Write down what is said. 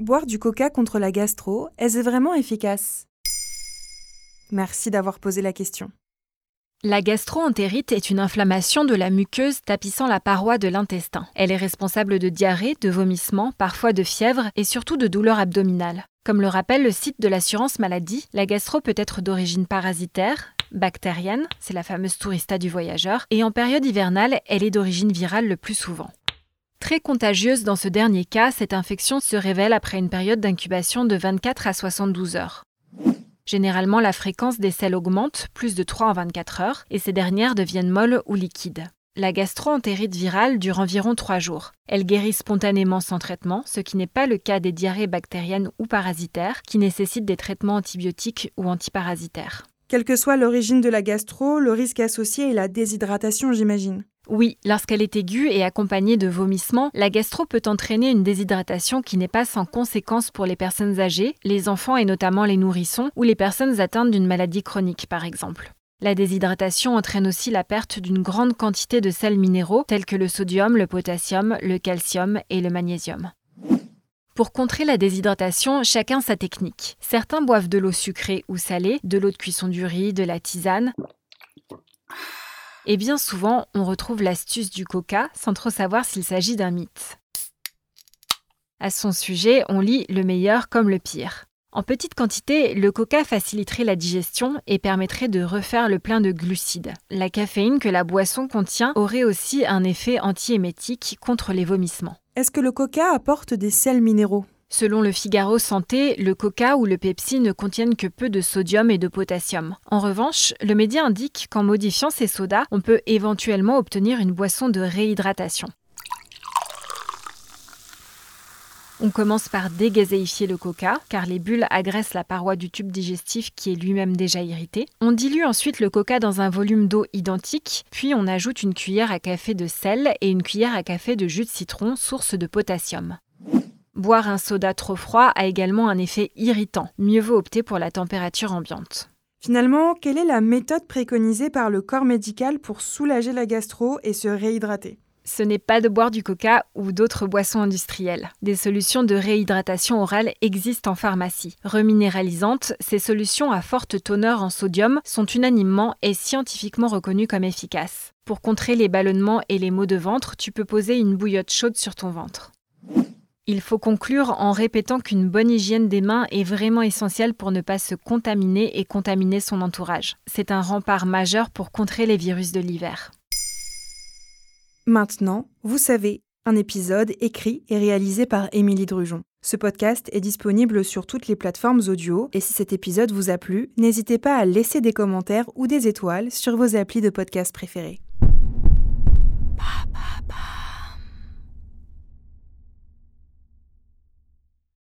Boire du coca contre la gastro, est-ce vraiment efficace? Merci d'avoir posé la question. La gastroentérite est une inflammation de la muqueuse tapissant la paroi de l'intestin. Elle est responsable de diarrhée, de vomissements, parfois de fièvre et surtout de douleurs abdominales. Comme le rappelle le site de l'assurance maladie, la gastro peut être d'origine parasitaire, bactérienne, c'est la fameuse tourista du voyageur, et en période hivernale, elle est d'origine virale le plus souvent. Très contagieuse dans ce dernier cas, cette infection se révèle après une période d'incubation de 24 à 72 heures. Généralement, la fréquence des selles augmente, plus de 3 en 24 heures, et ces dernières deviennent molles ou liquides. La gastroentérite virale dure environ 3 jours. Elle guérit spontanément sans traitement, ce qui n'est pas le cas des diarrhées bactériennes ou parasitaires qui nécessitent des traitements antibiotiques ou antiparasitaires. Quelle que soit l'origine de la gastro, le risque associé est la déshydratation, j'imagine. Oui, lorsqu'elle est aiguë et accompagnée de vomissements, la gastro peut entraîner une déshydratation qui n'est pas sans conséquence pour les personnes âgées, les enfants et notamment les nourrissons, ou les personnes atteintes d'une maladie chronique par exemple. La déshydratation entraîne aussi la perte d'une grande quantité de sels minéraux tels que le sodium, le potassium, le calcium et le magnésium. Pour contrer la déshydratation, chacun sa technique. Certains boivent de l'eau sucrée ou salée, de l'eau de cuisson du riz, de la tisane. Et bien souvent, on retrouve l'astuce du coca sans trop savoir s'il s'agit d'un mythe. À son sujet, on lit le meilleur comme le pire. En petite quantité, le coca faciliterait la digestion et permettrait de refaire le plein de glucides. La caféine que la boisson contient aurait aussi un effet antiémétique contre les vomissements. Est-ce que le coca apporte des sels minéraux? Selon le Figaro Santé, le coca ou le Pepsi ne contiennent que peu de sodium et de potassium. En revanche, le média indique qu'en modifiant ces sodas, on peut éventuellement obtenir une boisson de réhydratation. On commence par dégazéifier le coca, car les bulles agressent la paroi du tube digestif qui est lui-même déjà irrité. On dilue ensuite le coca dans un volume d'eau identique, puis on ajoute une cuillère à café de sel et une cuillère à café de jus de citron, source de potassium. Boire un soda trop froid a également un effet irritant. Mieux vaut opter pour la température ambiante. Finalement, quelle est la méthode préconisée par le corps médical pour soulager la gastro et se réhydrater? Ce n'est pas de boire du coca ou d'autres boissons industrielles. Des solutions de réhydratation orale existent en pharmacie. Reminéralisantes, ces solutions à forte teneur en sodium sont unanimement et scientifiquement reconnues comme efficaces. Pour contrer les ballonnements et les maux de ventre, tu peux poser une bouillotte chaude sur ton ventre. Il faut conclure en répétant qu'une bonne hygiène des mains est vraiment essentielle pour ne pas se contaminer et contaminer son entourage. C'est un rempart majeur pour contrer les virus de l'hiver. Maintenant, vous savez, un épisode écrit et réalisé par Émilie Drujon. Ce podcast est disponible sur toutes les plateformes audio et si cet épisode vous a plu, n'hésitez pas à laisser des commentaires ou des étoiles sur vos applis de podcast préférés.